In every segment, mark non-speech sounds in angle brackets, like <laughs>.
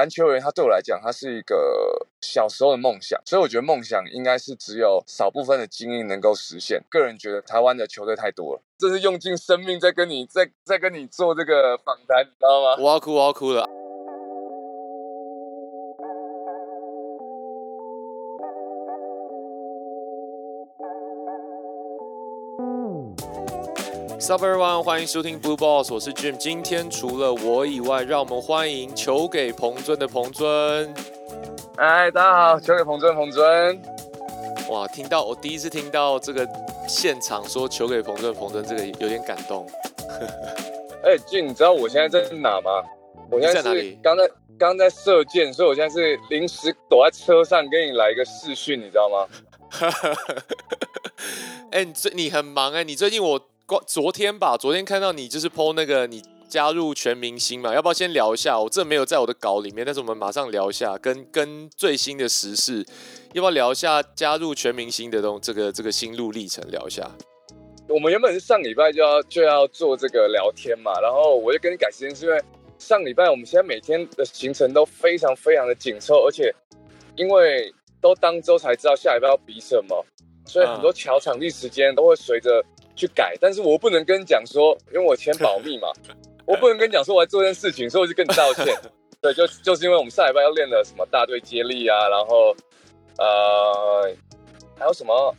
篮球员他对我来讲，他是一个小时候的梦想，所以我觉得梦想应该是只有少部分的精英能够实现。个人觉得台湾的球队太多了，这是用尽生命在跟你在在跟你做这个访谈，你知道吗？我要哭，我要哭了。Sup everyone，欢迎收听 Blue Balls，我是 Jim。今天除了我以外，让我们欢迎球给彭尊的彭尊。哎，大家好，球给彭尊，彭尊。哇，听到我第一次听到这个现场说球给彭尊，彭尊这个有点感动。<laughs> 哎，Jim，你知道我现在在哪吗？我现在在哪里？刚在刚在射箭，所以我现在是临时躲在车上跟你来一个视讯，你知道吗？<laughs> 哎，你最你很忙哎，你最近我。昨天吧，昨天看到你就是 PO 那个你加入全明星嘛，要不要先聊一下？我这没有在我的稿里面，但是我们马上聊一下，跟跟最新的时事，要不要聊一下加入全明星的东这个这个心路历程？聊一下。我们原本是上礼拜就要就要做这个聊天嘛，然后我就跟你改时间，是因为上礼拜我们现在每天的行程都非常非常的紧凑，而且因为都当周才知道下礼拜要比什么，所以很多桥场地时间都会随着。去改，但是我不能跟你讲说，因为我签保密嘛，<laughs> 我不能跟你讲说我在做件事情，所以我就跟你道歉。<laughs> 对，就就是因为我们上礼拜要练的什么大队接力啊，然后呃还有什么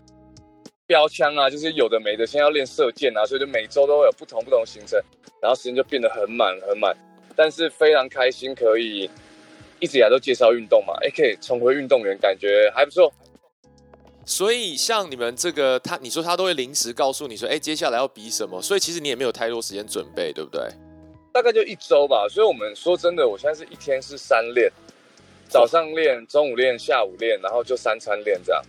标枪啊，就是有的没的，现在要练射箭啊，所以就每周都会有不同不同行程，然后时间就变得很满很满。但是非常开心，可以一直以来都介绍运动嘛，哎，可以重回运动员，感觉还不错。所以像你们这个，他你说他都会临时告诉你说，哎，接下来要比什么？所以其实你也没有太多时间准备，对不对？大概就一周吧。所以我们说真的，我现在是一天是三练，早上练，中午练，下午练，然后就三餐练这样。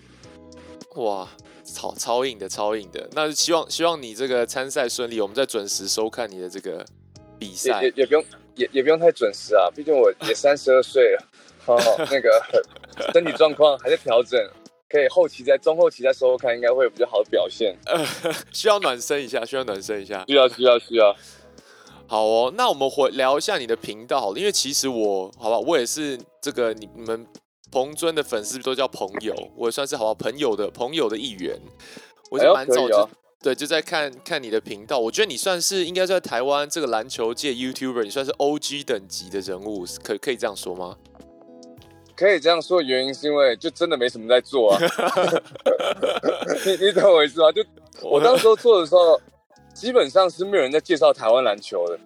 哇，超超硬的，超硬的。那希望希望你这个参赛顺利，我们再准时收看你的这个比赛。也也不用也也不用太准时啊，毕竟我也三十二岁了，<laughs> 哦，那个身体状况还在调整。可以后期在中后期再收看，应该会有比较好的表现。呃 <laughs> 需要暖身一下，需要暖身一下。需要需要需要。好哦，那我们回聊一下你的频道，好了，因为其实我，好吧，我也是这个你你们彭尊的粉丝都叫朋友，我也算是好吧朋友的朋友的一员。我是蛮早就对就在看看你的频道，我觉得你算是应该在台湾这个篮球界 YouTuber，你算是 OG 等级的人物，可可以这样说吗？可以这样说的原因是因为就真的没什么在做啊，<laughs> <laughs> 你你懂我意思吗？就我当时做的时候，基本上是没有人在介绍台湾篮球的，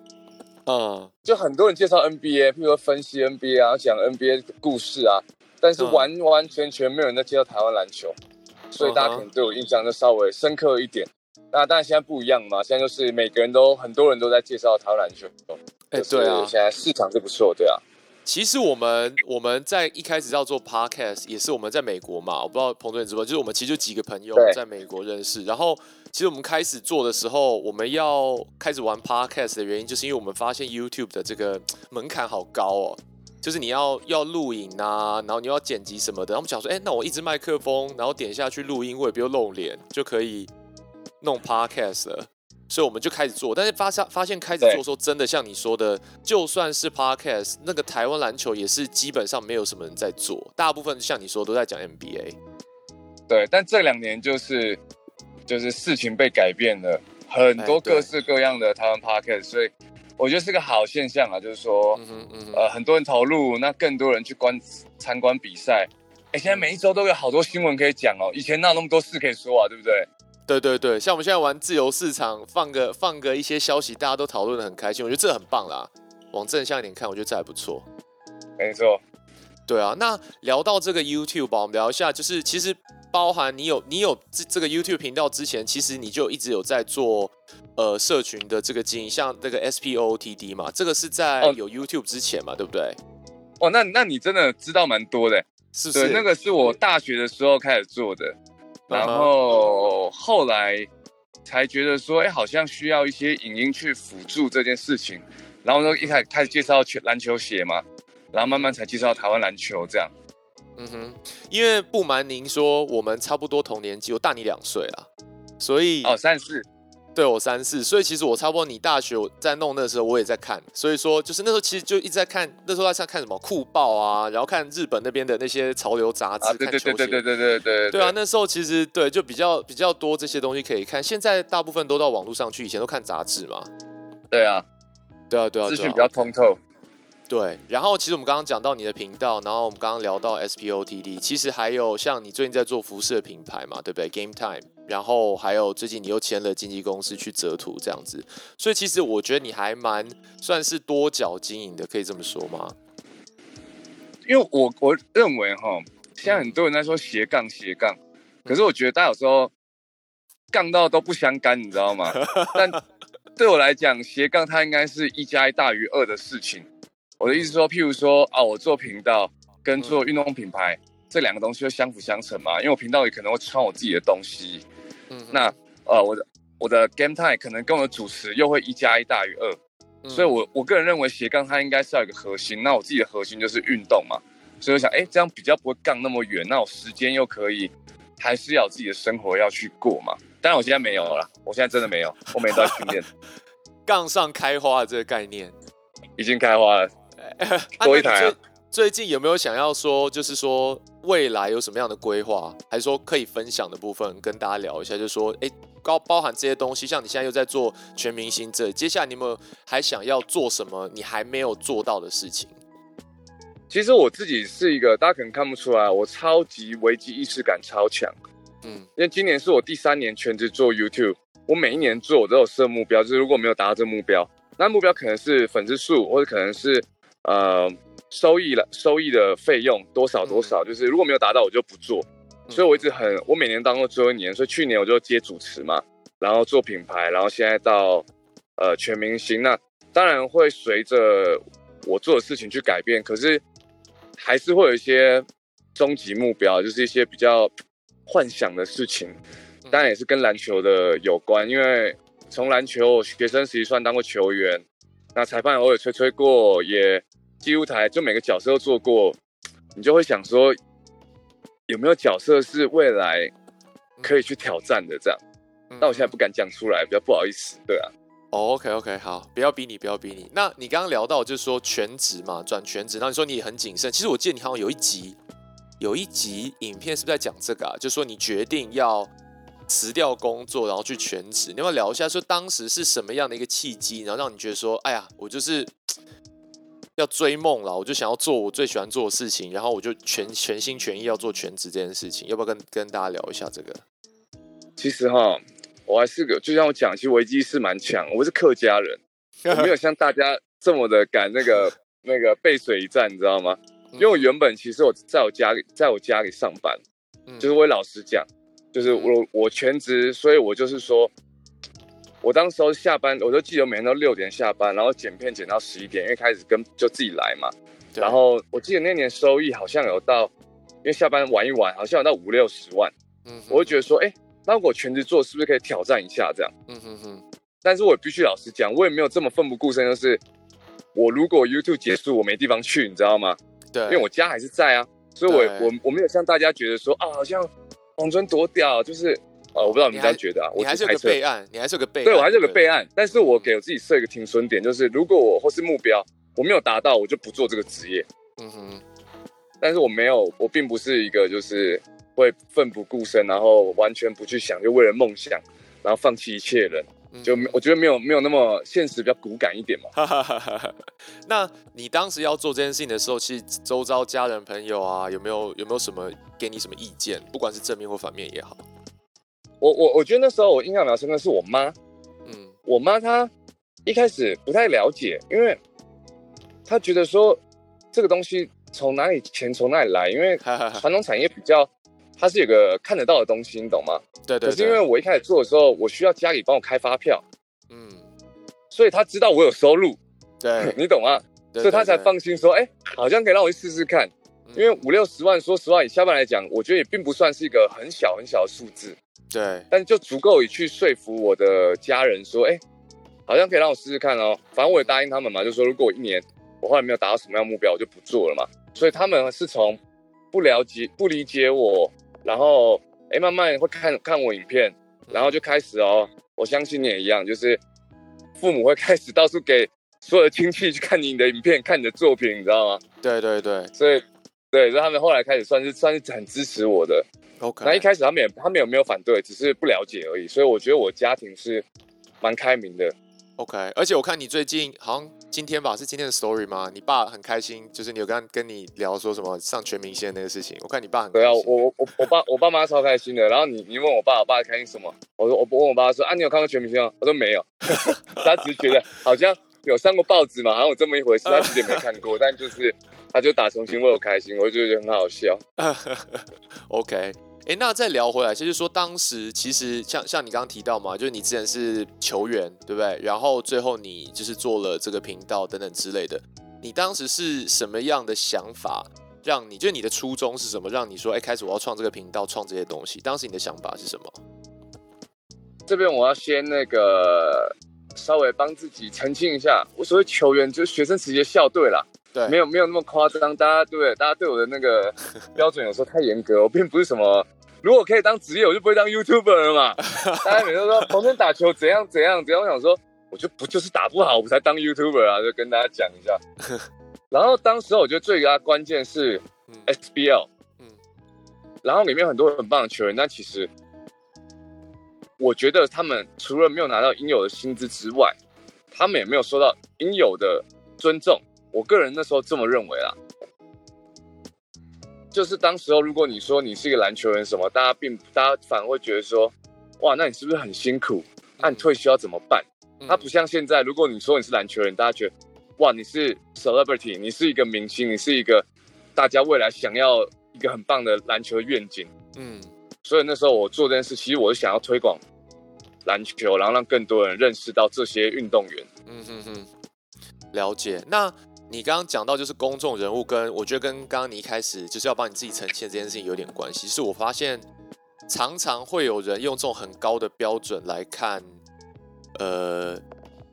嗯，就很多人介绍 NBA，譬如说分析 NBA 啊，讲 NBA 的故事啊，但是完完全全没有人在介绍台湾篮球，所以大家可能对我印象就稍微深刻一点。那当然现在不一样嘛，现在就是每个人都很多人都在介绍台湾篮球，哎，对啊，现在市场是不错，对啊。其实我们我们在一开始要做 podcast，也是我们在美国嘛，我不知道彭总你知不知道，就是我们其实就几个朋友在美国认识。然后其实我们开始做的时候，我们要开始玩 podcast 的原因，就是因为我们发现 YouTube 的这个门槛好高哦，就是你要要录影啊，然后你要剪辑什么的。然后我们想说，哎，那我一支麦克风，然后点下去录音，我也不用露脸，就可以弄 podcast 了。所以我们就开始做，但是发现发现开始做时候，真的像你说的，就算是 podcast，那个台湾篮球也是基本上没有什么人在做，大部分像你说都在讲 NBA。对，但这两年就是就是事情被改变了，很多各式各样的台湾 podcast，所以我觉得是个好现象啊，就是说，呃，很多人投入，那更多人去观参观比赛。哎，现在每一周都有好多新闻可以讲哦，以前哪有那么多事可以说啊，对不对？对对对，像我们现在玩自由市场，放个放个一些消息，大家都讨论的很开心，我觉得这很棒啦。往正向一点看，我觉得这还不错。没错，对啊。那聊到这个 YouTube 吧，我们聊一下，就是其实包含你有你有这这个 YouTube 频道之前，其实你就一直有在做呃社群的这个经营，像那个 SPOTD 嘛，这个是在有 YouTube 之前嘛，对不对？哦，那那你真的知道蛮多的，是是？那个是我大学的时候开始做的。然后后来才觉得说，哎，好像需要一些影音去辅助这件事情。然后呢，一开始开始介绍球篮球鞋嘛，然后慢慢才介绍台湾篮球这样。嗯哼，因为不瞒您说，我们差不多同年纪，我大你两岁啊，所以哦，三十四，对我三四，所以其实我差不多你大学在弄那时候我也在看，所以说就是那时候其实就一直在看，那时候在看什么酷报啊，然后看日本那边的那些潮流杂志，对对对对对对对对对啊，那时候其实对就比较比较多这些东西可以看，现在大部分都到网络上去，以前都看杂志嘛。对啊，对啊对啊，资讯比较通透。对，然后其实我们刚刚讲到你的频道，然后我们刚刚聊到 SPOTD，其实还有像你最近在做服饰的品牌嘛，对不对？Game Time，然后还有最近你又签了经纪公司去折图这样子，所以其实我觉得你还蛮算是多角经营的，可以这么说吗？因为我我认为哈，现在很多人在说斜杠斜杠，可是我觉得大家有时候杠到都不相干，你知道吗？<laughs> 但对我来讲，斜杠它应该是一加一大于二的事情。我的意思说，譬如说啊，我做频道跟做运动品牌这两个东西会相辅相成嘛？因为我频道里可能会穿我自己的东西，嗯，那呃，我的我的 game time 可能跟我的主持又会一加一大于二，所以我我个人认为斜杠它应该是要有一个核心，那我自己的核心就是运动嘛，所以我想，哎，这样比较不会杠那么远，那我时间又可以还是要自己的生活要去过嘛？当然我现在没有了，我现在真的没有，我每天都在训练，<laughs> 杠上开花的这个概念已经开花了。<laughs> 多一台。最近有没有想要说，就是说未来有什么样的规划，还是说可以分享的部分，跟大家聊一下？就是说，哎，包包含这些东西，像你现在又在做全明星这，接下来你有没有还想要做什么？你还没有做到的事情？其实我自己是一个，大家可能看不出来，我超级危机意识感超强。嗯，因为今年是我第三年全职做 YouTube，我每一年做我都有设目标，就是如果没有达到这个目标，那目标可能是粉丝数，或者可能是。呃，收益了，收益的费用多少多少，就是如果没有达到，我就不做。所以我一直很，我每年当过最后一年，所以去年我就接主持嘛，然后做品牌，然后现在到呃全明星。那当然会随着我做的事情去改变，可是还是会有一些终极目标，就是一些比较幻想的事情。当然也是跟篮球的有关，因为从篮球学生时期算当过球员，那裁判偶尔吹吹过也。记录台就每个角色都做过，你就会想说有没有角色是未来可以去挑战的这样？但我现在不敢讲出来，比较不好意思，对啊。OK OK，好，不要逼你，不要逼你。那你刚刚聊到就是说全职嘛，转全职，然后你说你很谨慎。其实我记得你好像有一集，有一集影片是不是在讲这个啊？就是说你决定要辞掉工作，然后去全职。你要不要聊一下，说当时是什么样的一个契机，然后让你觉得说，哎呀，我就是。要追梦了，我就想要做我最喜欢做的事情，然后我就全全心全意要做全职这件事情。要不要跟跟大家聊一下这个？其实哈，我还是个，就像我讲，其实危机是蛮强。我是客家人，<laughs> 我没有像大家这么的敢那个 <laughs> 那个背水一战，你知道吗？因为我原本其实我在我家里，在我家里上班，就是我老实讲，就是我我全职，所以我就是说。我当时候下班，我就记得每天都六点下班，然后剪片剪到十一点，因为开始跟就自己来嘛。然后我记得那年收益好像有到，因为下班玩一玩，好像有到五六十万。嗯，我就觉得说，哎，那我全职做是不是可以挑战一下这样？嗯哼哼。但是我必须老实讲，我也没有这么奋不顾身，就是我如果 YouTube 结束，我没地方去，你知道吗？对，因为我家还是在啊，所以我我我没有像大家觉得说啊，好像黄尊多屌，就是。啊，我不知道你们这样觉得啊。你还是个备案，你还是个备案。对我还是个备案，但是我给我自己设一个停损点，就是如果我或是目标我没有达到，我就不做这个职业。嗯哼。但是我没有，我并不是一个就是会奋不顾身，然后完全不去想，就为了梦想，然后放弃一切人，就我觉得没有没有那么现实，比较骨感一点嘛。那你当时要做这件事情的时候，其实周遭家人朋友啊，有没有有没有什么给你什么意见？不管是正面或反面也好。我我我觉得那时候我印象比较深刻是我妈，嗯，我妈她一开始不太了解，因为她觉得说这个东西从哪里钱从哪里来，因为传统产业比较它是有个看得到的东西，你懂吗？对对。可是因为我一开始做的时候，我需要家里帮我开发票，嗯，所以他知道我有收入，对，<laughs> 你懂吗？所以他才放心说，哎，好像可以让我去试试看，因为五六十万，说实话以下半来讲，我觉得也并不算是一个很小很小的数字。对，但就足够以去说服我的家人说，哎，好像可以让我试试看哦。反正我也答应他们嘛，就说如果我一年我后来没有达到什么样目标，我就不做了嘛。所以他们是从不了解、不理解我，然后哎慢慢会看看我影片，然后就开始哦，我相信你也一样，就是父母会开始到处给所有的亲戚去看你的影片，看你的作品，你知道吗？对对对，所以对，所以他们后来开始算是算是很支持我的。OK，那一开始他们也他们有没有反对，只是不了解而已。所以我觉得我家庭是蛮开明的。OK，而且我看你最近好像今天吧，是今天的 story 吗？你爸很开心，就是你有跟跟你聊说什么上全明星那个事情。我看你爸很对啊，我我我我爸我爸妈超开心的。然后你你问我爸，我爸开心什么？我说我问我爸说啊，你有看过全明星吗？我说没有，<laughs> 他只是觉得好像有上过报纸嘛，好像有这么一回事，他自己没看过，<laughs> 但就是他就打重新为我开心，我就觉得很好笑。<laughs> OK。哎，那再聊回来，就是说当时其实像像你刚刚提到嘛，就是你之前是球员，对不对？然后最后你就是做了这个频道等等之类的。你当时是什么样的想法，让你就你的初衷是什么，让你说哎，开始我要创这个频道，创这些东西？当时你的想法是什么？这边我要先那个稍微帮自己澄清一下，我所谓球员就是学生时期校队啦。对，没有没有那么夸张，大家对不对？大家对我的那个 <laughs> 标准有时候太严格，我并不是什么。如果可以当职业，我就不会当 YouTuber 了嘛。<laughs> 大家每次说彭真打球怎样怎样怎样，我想说，我就不就是打不好，我才当 YouTuber 啊，就跟大家讲一下。<laughs> 然后当时我觉得最大关键是 SBL，嗯，然后里面很多很棒的球员，但其实我觉得他们除了没有拿到应有的薪资之外，他们也没有受到应有的尊重。我个人那时候这么认为啊。就是当时候，如果你说你是一个篮球员什么，大家并大家反而会觉得说，哇，那你是不是很辛苦？那你退休要怎么办？他不像现在，如果你说你是篮球员，大家觉得，哇，你是 celebrity，你是一个明星，你是一个大家未来想要一个很棒的篮球愿景。嗯，所以那时候我做这件事，其实我是想要推广篮球，然后让更多人认识到这些运动员。嗯哼哼，了解。那。你刚刚讲到就是公众人物，跟我觉得跟刚刚你一开始就是要帮你自己呈现这件事情有点关系。是我发现常常会有人用这种很高的标准来看，呃，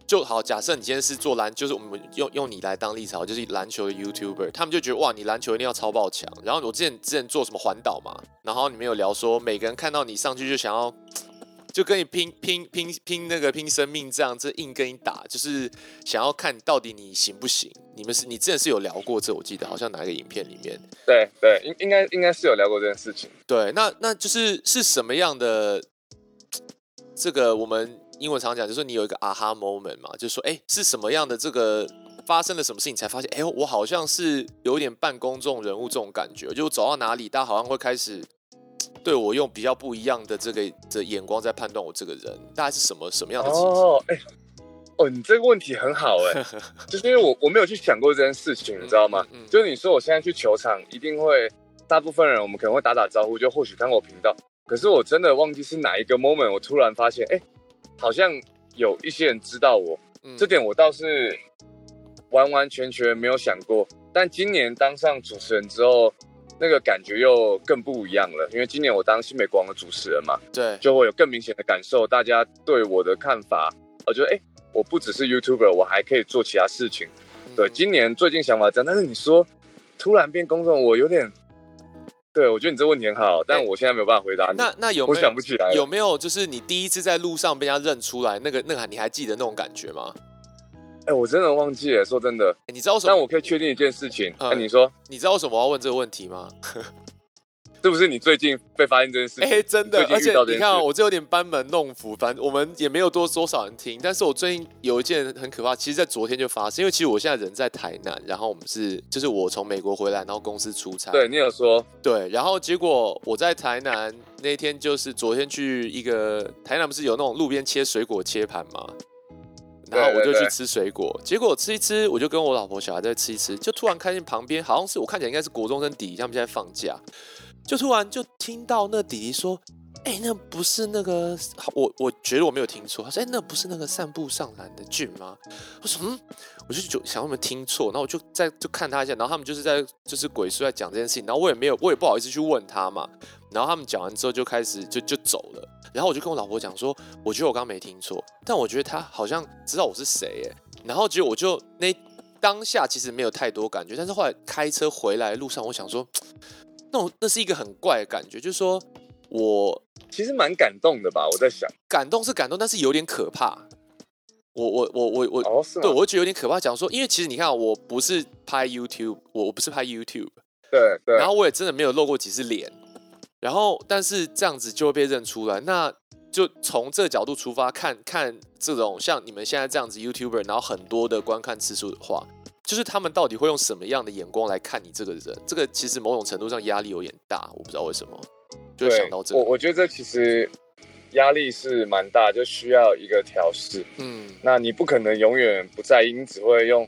就好假设你今天是做篮，就是我们用用你来当立场，就是篮球的 YouTuber，他们就觉得哇，你篮球一定要超爆强。然后我之前之前做什么环岛嘛，然后你们有聊说，每个人看到你上去就想要。就跟你拼拼拼拼那个拼生命这样，这硬跟你打，就是想要看到底你行不行。你们是你之前是有聊过这，我记得好像哪一个影片里面。对对，应应该应该是有聊过这件事情。对，那那就是是什么样的？这个我们英文常讲，就是你有一个啊哈 moment 嘛，就是说，哎，是什么样的这个发生了什么事情才发现，哎，我好像是有点半公众人物这种感觉，就走到哪里，大家好像会开始。对我用比较不一样的这个的眼光在判断我这个人，大概是什么什么样的情哦，哎，哦，你这个问题很好哎，<laughs> 就是因为我我没有去想过这件事情，你知道吗？就是你说我现在去球场，一定会大部分人我们可能会打打招呼，就或许看过频道，可是我真的忘记是哪一个 moment，我突然发现，哎，好像有一些人知道我，这点我倒是完完全全没有想过。但今年当上主持人之后。那个感觉又更不一样了，因为今年我当新美国王的主持人嘛，对，就会有更明显的感受，大家对我的看法，我觉得哎，我不只是 YouTuber，我还可以做其他事情。对，今年最近想法这样，但是你说突然变公众，我有点，对我觉得你这问题很好，但我现在没有办法回答你。那那有我想不起来，有没有就是你第一次在路上被人家认出来，那个那个你还记得那种感觉吗？哎，我真的忘记了。说真的，你知道什么？但我可以确定一件事情。哎，你说，你知道为什么我要问这个问题吗？<laughs> 是不是你最近被发现这件事？哎，真的，而且你看，我这有点班门弄斧。反正我们也没有多多少人听。但是我最近有一件很可怕，其实，在昨天就发生。因为其实我现在人在台南，然后我们是，就是我从美国回来，然后公司出差。对你有说，对。然后结果我在台南那天，就是昨天去一个台南，不是有那种路边切水果切盘吗？然后我就去吃水果，结果吃一吃，我就跟我老婆小孩在吃一吃，就突然看见旁边好像是我看起来应该是国中生弟弟，他们现在放假，就突然就听到那弟弟说：“哎，那不是那个……我我觉得我没有听错。”他说：“哎，那不是那个散步上篮的俊吗？”我说：“嗯。”我就就想有没有听错，然后我就在就看他一下，然后他们就是在就是鬼叔在讲这件事情，然后我也没有我也不好意思去问他嘛，然后他们讲完之后就开始就就走了。然后我就跟我老婆讲说，我觉得我刚刚没听错，但我觉得他好像知道我是谁哎。然后结果我就那当下其实没有太多感觉，但是后来开车回来路上，我想说，那种那是一个很怪的感觉，就是说我其实蛮感动的吧？我在想，感动是感动，但是有点可怕。我我我我我，哦，对我会觉得有点可怕。讲说，因为其实你看，我不是拍 YouTube，我我不是拍 YouTube，对对，然后我也真的没有露过几次脸，然后但是这样子就会被认出来。那就从这个角度出发，看看这种像你们现在这样子 YouTuber，然后很多的观看次数的话，就是他们到底会用什么样的眼光来看你这个人？这个其实某种程度上压力有点大，我不知道为什么，就想到这个。我我觉得这其实压力是蛮大，就需要一个调试。嗯那你不可能永远不在意，你只会用，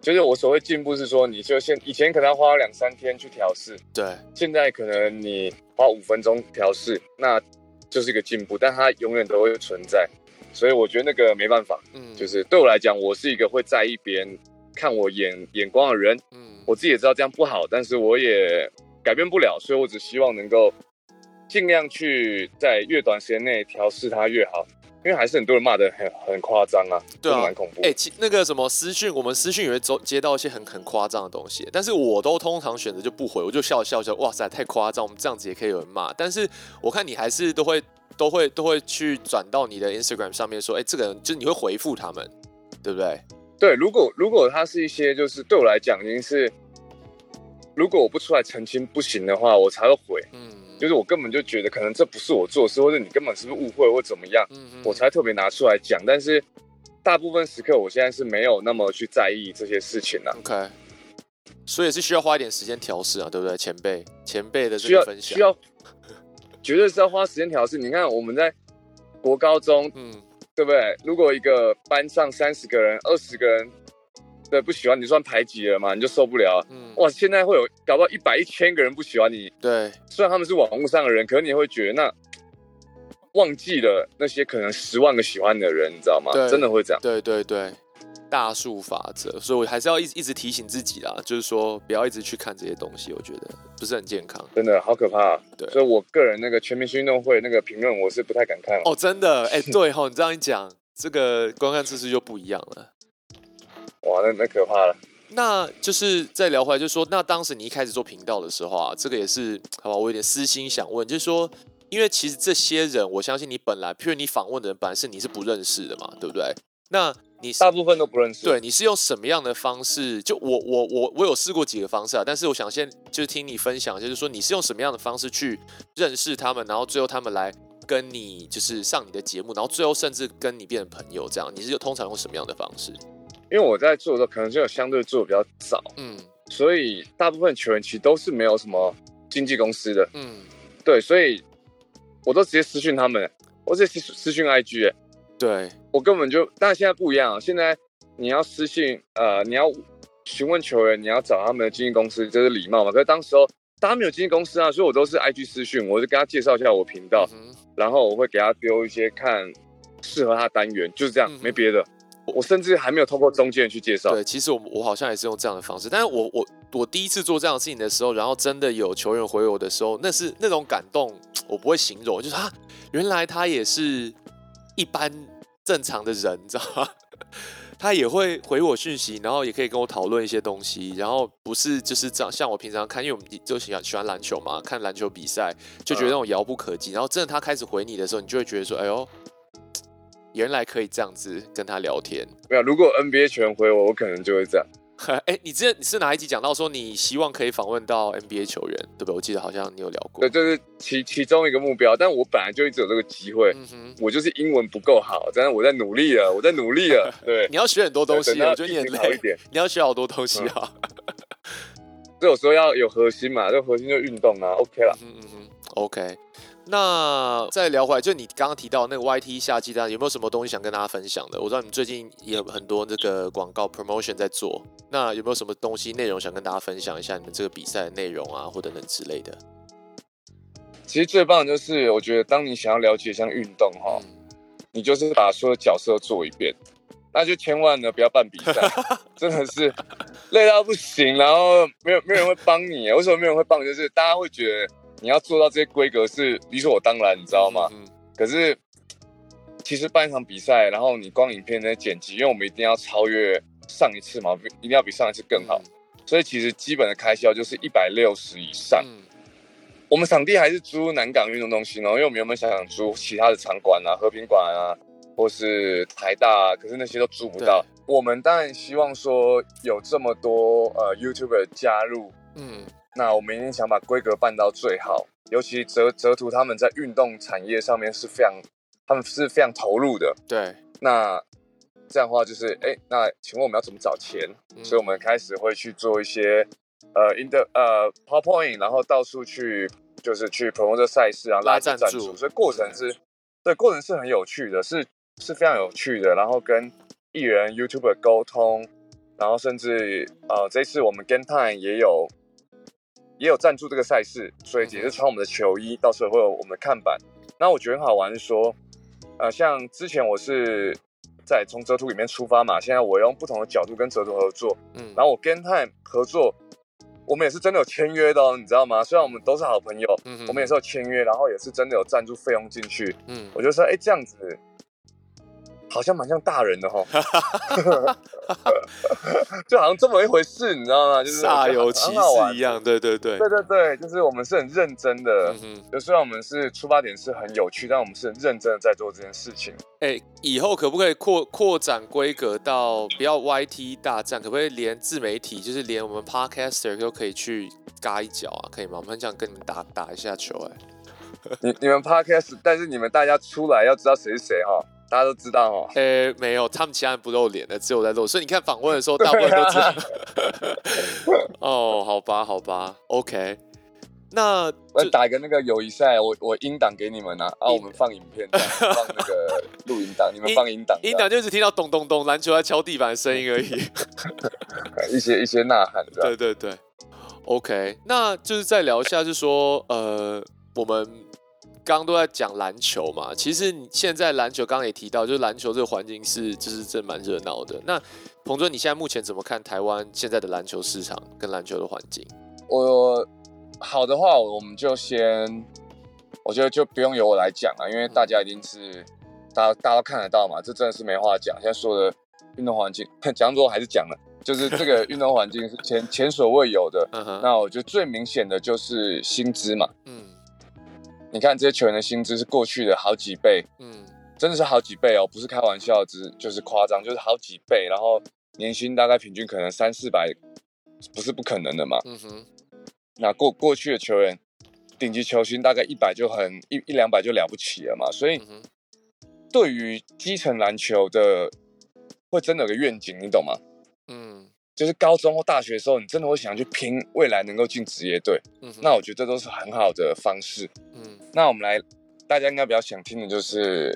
就是我所谓进步是说，你就现以前可能要花两三天去调试，对，现在可能你花五分钟调试，那就是一个进步，但它永远都会存在。所以我觉得那个没办法，嗯，就是对我来讲，我是一个会在意别人看我眼眼光的人，嗯我自己也知道这样不好，但是我也改变不了，所以我只希望能够尽量去在越短时间内调试它越好，因为还是很多人骂的很很夸张啊，对啊蛮恐怖。哎、其那个什么私讯，我们私讯也会接接到一些很很夸张的东西，但是我都通常选择就不回，我就笑笑笑，哇塞，太夸张，我们这样子也可以有人骂。但是我看你还是都会 <laughs> 都会都会去转到你的 Instagram 上面说，哎、这个人就是你会回复他们，对不对？对，如果如果他是一些就是对我来讲已经是，如果我不出来澄清不行的话，我才会回。嗯，就是我根本就觉得可能这不是我做的事，或者你根本是不是误会或怎么样，我才特别拿出来讲。但是大部分时刻，我现在是没有那么去在意这些事情啊。OK，所以是需要花一点时间调试啊，对不对？前辈前辈的这个分享，需要，绝对是要花时间调试。你看我们在国高中，嗯对不对？如果一个班上三十个人、二十个人，对不喜欢你，算排挤了嘛，你就受不了。嗯，哇，现在会有搞不好一百、一千个人不喜欢你，对，虽然他们是网络上的人，可是你会觉得那忘记了那些可能十万个喜欢的人，你知道吗？对真的会这样。对对对，大数法则，所以我还是要一直一直提醒自己啦，就是说不要一直去看这些东西，我觉得不是很健康。真的好可怕、啊，对所以我个人那个全明星运动会那个评论，我是不太敢看了。哦，真的，哎、对哈，你这样一讲，这个观看次数就不一样了。哇，那那可怕了。那就是再聊回来，就是说，那当时你一开始做频道的时候啊，这个也是好吧，我有点私心想问，就是说，因为其实这些人，我相信你本来，譬如你访问的人本来是你是不认识的嘛，对不对？那你大部分都不认识。对，你是用什么样的方式？就我我我我有试过几个方式啊，但是我想先就是听你分享，就是说你是用什么样的方式去认识他们，然后最后他们来跟你就是上你的节目，然后最后甚至跟你变成朋友，这样你是通常用什么样的方式？因为我在做的时候，可能就有相对做的比较早，嗯所以大部分球员其实都是没有什么经纪公司的。嗯，对，所以我都直接私讯他们，我直接私私讯 IG，欸对，我根本就，但现在不一样啊，现在你要私信，呃，你要询问球员，你要找他们的经纪公司，这是礼貌嘛。可是当时候大家没有经纪公司啊，所以我都是 IG 私讯，我就跟他介绍一下我频道，嗯然后我会给他丢一些看适合他的单元，就是这样，嗯没别的。我甚至还没有通过中间人去介绍。对，其实我我好像也是用这样的方式，但是我我我第一次做这样的事情的时候，然后真的有球员回我的时候，那是那种感动，我不会形容，就是啊，原来他也是一般正常的人，你知道吗？<laughs> 他也会回我讯息，然后也可以跟我讨论一些东西，然后不是就是这样，像我平常看，因为我们就喜欢喜欢篮球嘛，看篮球比赛就觉得那种遥不可及，然后真的他开始回你的时候，你就会觉得说，哎呦，原来可以这样子跟他聊天。没有，如果 NBA 全回我，我可能就会这样。<laughs> 哎、你之前你是哪一集讲到说你希望可以访问到 NBA 球员，对吧？我记得好像你有聊过对，。这是其其中一个目标，但我本来就一直有这个机会，嗯哼，我就是英文不够好，但是我在努力了，我在努力了。<laughs> 对，你要学很多东西，等到我觉得你很累，一点。你要学好多东西啊。这有时候要有核心嘛，这核心就运动啊，OK 了。嗯嗯嗯，OK。那再聊回来，就你刚刚提到那个 YT 夏季单，有没有什么东西想跟大家分享的？我知道你最近也有很多这个广告 promotion 在做，那有没有什么东西内容想跟大家分享一下？你们这个比赛的内容啊，或等等之类的。其实最棒的就是，我觉得当你想要了解一项运动哈，嗯你就是把所有角色做一遍，那就千万呢不要办比赛，<laughs> 真的是累到不行，然后没有没有人会帮你。为什么没有人会帮你？就是大家会觉得你要做到这些规格是理所当然，你知道吗？嗯可是其实办一场比赛，然后你光影片的剪辑，因为我们一定要超越上一次嘛，一定要比上一次更好，所以其实基本的开销就是一百六十以上。嗯我们场地还是租南港运动中心哦，因为我们原本想想租其他的场馆啊，和平馆啊，或是台大，啊可是那些都租不到。我们当然希望说有这么多呃 YouTuber 加入，嗯，那我们一定想把规格办到最好。尤其泽泽图他们在运动产业上面是非常，他们是非常投入的。对，那这样的话就是，哎，那请问我们要怎么找钱？所以我们开始会去做一些，呃，in the 呃 PowerPoint，然后到处去，就是去 promote 这赛事啊，拉赞助。所以过程是，对，过程是很有趣的，是是非常有趣的。然后跟艺人 YouTuber 沟通，然后甚至呃，这次我们 Game Time 也有。也有赞助这个赛事，所以也是穿我们的球衣，到时候会有我们的看板。那我觉得很好玩，是说，呃，像之前我是在从折图里面出发嘛，现在我用不同的角度跟折图合作，嗯，然后我跟 Time 合作，我们也是真的有签约的哦，你知道吗？虽然我们都是好朋友，嗯，我们也是有签约，然后也是真的有赞助费用进去，嗯，我就说，哎，这样子。好像蛮像大人的哈，<laughs> 就好像这么一回事，你知道吗？就是煞有其事一样，对对对，对对对，就是我们是很认真的，嗯就虽然我们是出发点是很有趣，但我们是很认真的在做这件事情。哎，以后可不可以扩扩展规格到不要 YT 大战，可不可以连自媒体，就是连我们 Podcaster 都可以去嘎一脚啊？可以吗？我们很想跟你们打打一下球，哎，你你们 Podcast，但是你们大家出来要知道谁是谁哈。大家都知道哦，诶，没有，他们其他人不露脸的，只有在露。所以你看访问的时候，<laughs> 大部分都知道。<laughs> 哦，好吧，好吧，OK。那我打一个那个友谊赛，我我音档给你们啊，啊，我们放影片，放那个 <laughs> 录音档，你们放音档。音档就只听到咚咚咚篮球在敲地板的声音而已，一些一些呐喊。对对对，OK。那就是再聊一下，就是说呃，我们。刚刚都在讲篮球嘛，其实你现在篮球刚刚也提到，就是篮球这个环境是就是真蛮热闹的。那彭尊，你现在目前怎么看台湾现在的篮球市场跟篮球的环境？我好的话，我们就先，我觉得就不用由我来讲了，因为大家一定是大家大家都看得到嘛，这真的是没话讲。现在说的运动环境，<laughs> 讲座还是讲了，就是这个运动环境是前前所未有的。<laughs> 那我觉得最明显的就是薪资嘛，嗯。你看这些球员的薪资是过去的好几倍，嗯，真的是好几倍哦，不是开玩笑，只就是夸张，就是好几倍。然后年薪大概平均可能三四百，不是不可能的嘛。嗯哼，那过过去的球员，顶级球星大概一百就很一一两百就了不起了嘛。所以对于基层篮球的，会真的有个愿景，你懂吗？嗯。就是高中或大学的时候，你真的会想去拼未来能够进职业队，嗯，那我觉得这都是很好的方式，嗯，那我们来，大家应该比较想听的就是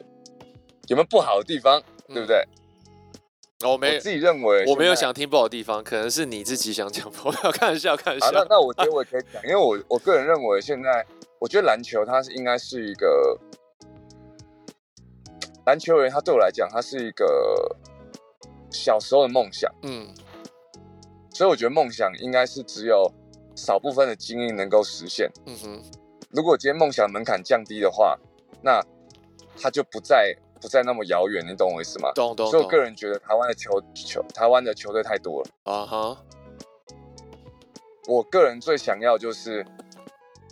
有没有不好的地方，对不对？我没自己认为，我没有想听不好的地方，可能是你自己想讲不要，<laughs> 开玩笑，开玩笑。那那我觉得我也可以讲，因为我我个人认为，现在我觉得篮球它是应该是一个篮球员，他对我来讲，他是一个小时候的梦想，嗯。所以我觉得梦想应该是只有少部分的精英能够实现。嗯哼，如果今天梦想门槛降低的话，那他就不再不再那么遥远。你懂我意思吗？懂懂。所以我个人觉得台湾的球球台湾的球队太多了。啊哈。我个人最想要就是，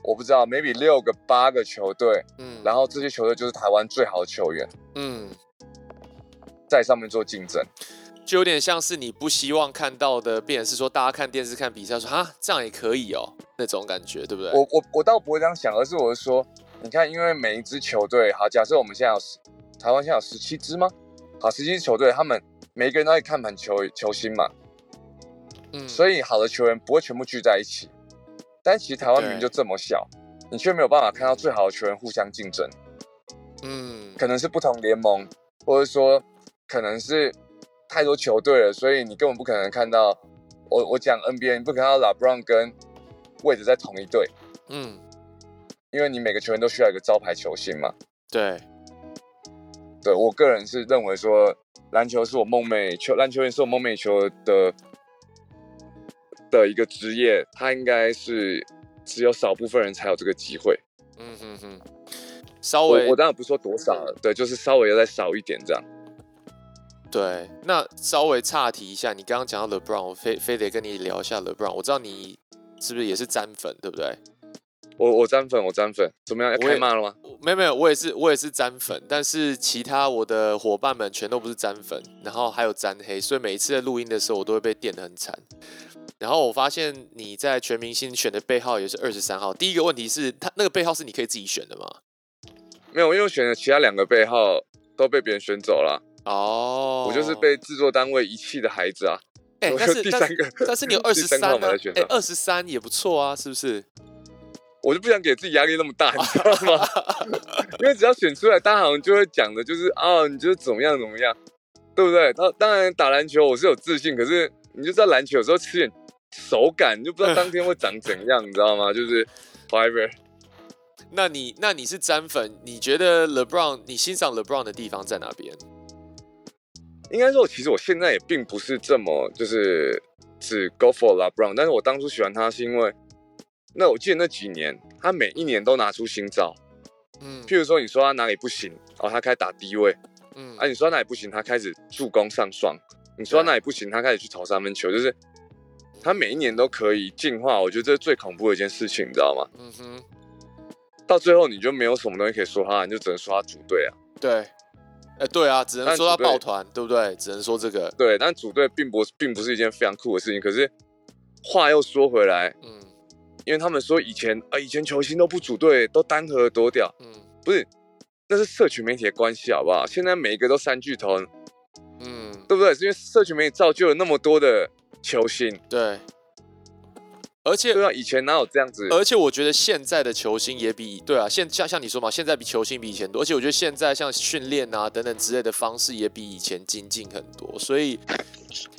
我不知道，maybe 六个八个球队，嗯，然后这些球队就是台湾最好的球员，嗯，在上面做竞争。就有点像是你不希望看到的，变是说大家看电视看比赛说啊这样也可以哦那种感觉，对不对？我我我倒不会这样想，而是我是说，你看，因为每一支球队，好，假设我们现在有十台湾现在有十七支吗？好，十七支球队，他们每一个人都在看盘球球星嘛，嗯，所以好的球员不会全部聚在一起，但其实台湾明明就这么小，你却没有办法看到最好的球员互相竞争，嗯，可能是不同联盟，或者说可能是。太多球队了，所以你根本不可能看到我我讲 NBA，你不可能看到拉布朗跟位置在同一队，嗯，因为你每个球员都需要一个招牌球星嘛。对，对我个人是认为说，篮球是我梦寐球，篮球员是我梦寐以求的的一个职业，他应该是只有少部分人才有这个机会。嗯哼哼，稍微我当然不说多少了，对，就是稍微要再少一点这样。对，那稍微岔题一下，你刚刚讲到 LeBron，我非非得跟你聊一下 LeBron。我知道你是不是也是詹粉，对不对？我我沾粉，我沾粉，怎么样？要开骂了吗？没有没有，我也是我也是沾粉，但是其他我的伙伴们全都不是沾粉，然后还有沾黑，所以每一次在录音的时候，我都会被电的很惨。然后我发现你在全明星选的背号也是二十三号。第一个问题是，他那个背号是你可以自己选的吗？没有，因为我选的其他两个背号都被别人选走了。哦，我就是被制作单位遗弃的孩子啊！哎，但是第三个，但是你有 <laughs> 二十三呢？哎，二十三也不错啊，是不是？我就不想给自己压力那么大，<laughs> 你知道吗？<laughs> 因为只要选出来，大家好像就会讲的，就是啊，你觉得怎么样怎么样，对不对？他当然打篮球我是有自信，可是你就知道篮球有时候吃点手感，你就不知道当天会长怎样，你知道吗？就是 whatever。那你那你是詹粉，你觉得 LeBron 你欣赏 LeBron 的地方在哪边？应该说，其实我现在也并不是这么就是只 go for LeBron，但是我当初喜欢他是因为，那我记得那几年他每一年都拿出新招，嗯，譬如说你说他哪里不行，哦，他开始打低位，嗯，啊，你说他哪里不行，他开始助攻上双，你说他哪里不行，他开始去投三分球，就是他每一年都可以进化，我觉得这是最恐怖的一件事情，你知道吗？嗯哼，到最后你就没有什么东西可以说他，你就只能说他组队啊，对。哎，对啊，只能说他抱团，对不对？只能说这个。对，但组队并不并不是一件非常酷的事情。可是话又说回来，嗯，因为他们说以前啊，以前球星都不组队，都单核多掉，嗯，不是，那是社群媒体的关系，好不好？现在每一个都三巨头，嗯，对不对？是因为社群媒体造就了那么多的球星，对。而且对啊，以前哪有这样子？而且我觉得现在的球星也比对啊，现像像你说嘛，现在比球星比以前多。而且我觉得现在像训练啊等等之类的方式也比以前精进很多，所以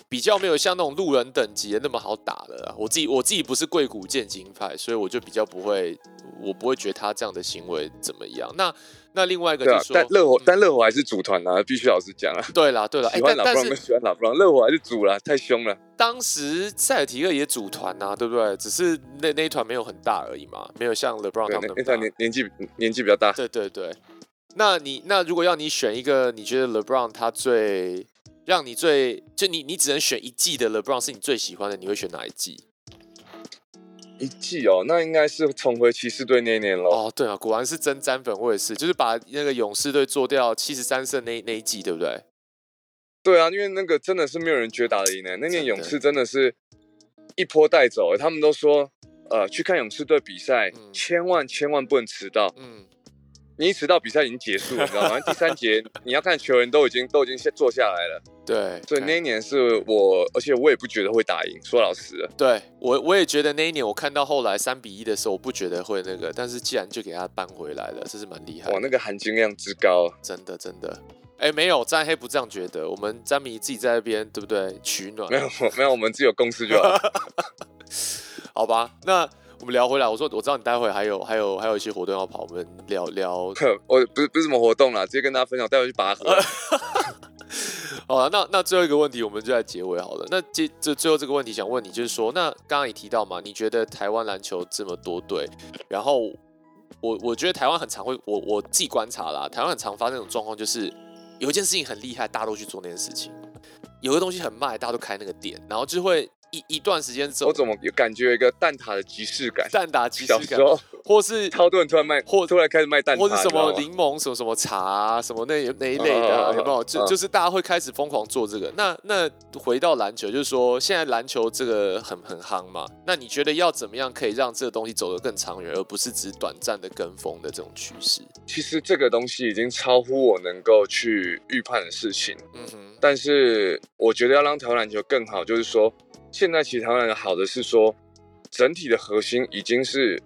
比较没有像那种路人等级的那么好打了。我自己我自己不是贵古剑金派，所以我就比较不会，我不会觉得他这样的行为怎么样。那。那另外一个就是说，但热火但热火还是组团啊，必须老实讲啊。对啦对啦，喜欢老布朗喜欢老布朗，热火还是组了，太凶了。当时塞尔提克也组团啊，对不对？只是那那一团没有很大而已嘛，没有像 LeBron 他们那团年年纪年纪比较大。对对对，那你那如果要你选一个，你觉得 LeBron 他最让你最就你你只能选一季的 LeBron 是你最喜欢的，你会选哪一季？一季哦，那应该是重回骑士队那一年了。哦，对啊，果然是真沾粉，我也是，就是把那个勇士队做掉七十三胜那那一季，对不对？对啊，因为那个真的是没有人觉得打得赢的。那年勇士真的是一波带走，他们都说，呃，去看勇士队比赛，千万千万不能迟到。嗯。你一迟到，比赛已经结束了，你知道吗？<laughs> 第三节你要看球员都已经都已经先坐下来了。对，所以那一年是我，而且我也不觉得会打赢。说老实的，对我我也觉得那一年我看到后来三比一的时候，我不觉得会那个，但是既然就给他扳回来了，这是蛮厉害。哇，那个含金量之高，真的真的。哎，没有，詹黑不这样觉得，我们詹迷自己在那边，对不对？取暖。没有没有，我们只有公司就好。<laughs> 好吧，那。我们聊回来，我说我知道你待会还有还有还有一些活动要跑，我们聊聊。<laughs> 我不是不是什么活动啦，直接跟大家分享，待会去拔河。<laughs> 好了，那那最后一个问题，我们就在结尾好了。那这这最后这个问题想问你，就是说，那刚刚你提到嘛，你觉得台湾篮球这么多队，然后我我觉得台湾很常会，我我自己观察啦，台湾很常发生这种状况，就是有一件事情很厉害，大家都去做那件事情；有个东西很卖，大家都开那个店，然后就会。一一段时间之后，我怎么有感觉有一个蛋挞的即视感？蛋挞即视感，或是超多人突然卖，或突然开始卖蛋挞，或是什么柠檬什么什么茶什么那那一类的，有没有？就就是大家会开始疯狂做这个。那那回到篮球，就是说现在篮球这个很很夯嘛。那你觉得要怎么样可以让这个东西走得更长远，而不是只短暂的跟风的这种趋势？其实这个东西已经超乎我能够去预判的事情。嗯哼。但是我觉得要让台湾篮球更好，就是说。现在其实台湾的好的是说，整体的核心已经是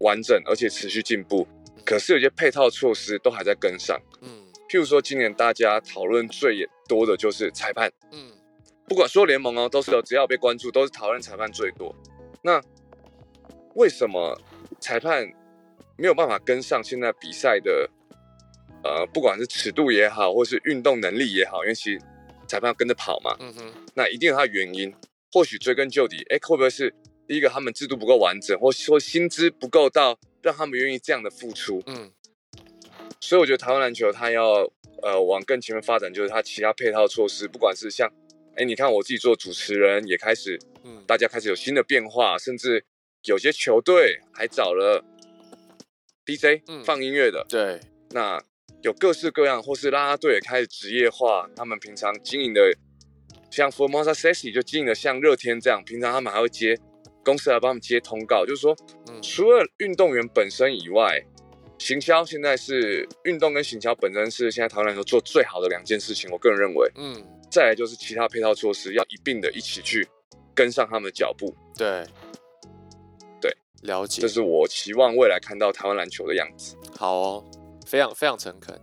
完整而且持续进步，可是有些配套措施都还在跟上。嗯，譬如说今年大家讨论最多的就是裁判。嗯，不管所有联盟哦，都是有只要被关注，都是讨论裁判最多。那为什么裁判没有办法跟上现在比赛的？呃，不管是尺度也好，或是运动能力也好，因为其实裁判要跟着跑嘛。嗯哼，那一定有它的原因。或许追根究底，哎，会不会是第一个他们制度不够完整，或说薪资不够到让他们愿意这样的付出？嗯，所以我觉得台湾篮球它要呃往更前面发展，就是它其他配套措施，不管是像，哎，你看我自己做主持人也开始，嗯，大家开始有新的变化，甚至有些球队还找了 DJ 放音乐的，对，那有各式各样，或是啦啦队也开始职业化，他们平常经营的，像 Formosa Sexy 就经营的像热天这样，平常他们还会接公司来帮他们接通告，就是说，除了运动员本身以外，行销现在是运动跟行销本身是现在台湾来说做最好的两件事情，我个人认为，嗯，再来就是其他配套措施要一并的一起去跟上他们的脚步，对。了解，这是我期望未来看到台湾篮球的样子。好哦，非常非常诚恳。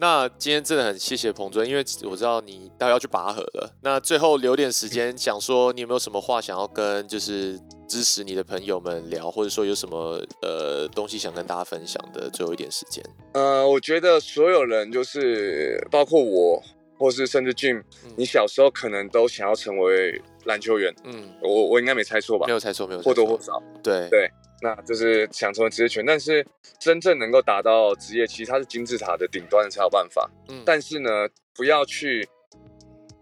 那今天真的很谢谢彭尊，因为我知道你待会要去拔河了。那最后留点时间，想说你有没有什么话想要跟就是支持你的朋友们聊，或者说有什么呃东西想跟大家分享的？最后一点时间。呃，我觉得所有人就是包括我，或是甚至 Jim，你小时候可能都想要成为。篮球员，嗯，我我应该没猜错吧？没有猜错，没有或多或少，对对，那就是想成为职业球员，但是真正能够达到职业，其实它是金字塔的顶端才有办法。嗯，但是呢，不要去，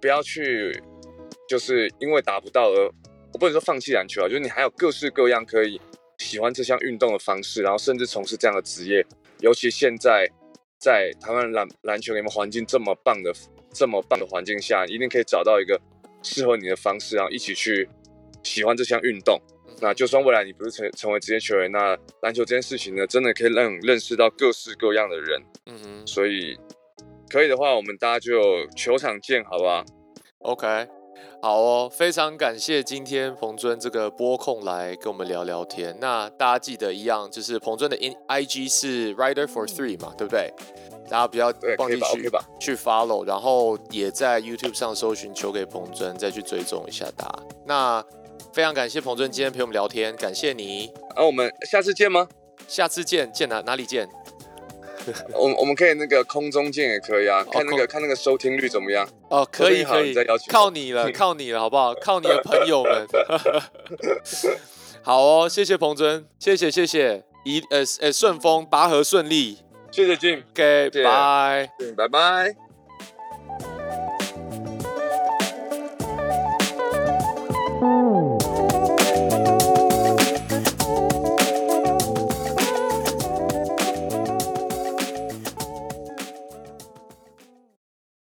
不要去，就是因为达不到而，我不能说放弃篮球啊，就是你还有各式各样可以喜欢这项运动的方式，然后甚至从事这样的职业，尤其现在在台湾篮篮球里面环境这么棒的这么棒的环境下，一定可以找到一个。适合你的方式，然后一起去喜欢这项运动。那就算未来你不是成成为职业球员，那篮球这件事情呢，真的可以让认识到各式各样的人。嗯哼，所以可以的话，我们大家就球场见，好不好？OK，好哦，非常感谢今天彭尊这个播控来跟我们聊聊天。那大家记得一样，就是彭尊的 In IG 是 Rider for Three 嘛，对不对？大家不要忘记去去 follow，然后也在 YouTube 上搜寻“球给彭尊”，再去追踪一下他。那非常感谢彭尊今天陪我们聊天，感谢你。那我们下次见吗？下次见，见哪哪里见？<laughs> 我我们可以那个空中见也可以啊，看那个看那个收听率怎么样？哦，可以可以，靠你了，<laughs> 靠你了，好不好？靠你的朋友们。<laughs> 好哦，谢谢彭尊，谢谢谢谢，一呃呃顺风拔河顺利，谢谢 Jim，OK，拜拜，拜拜。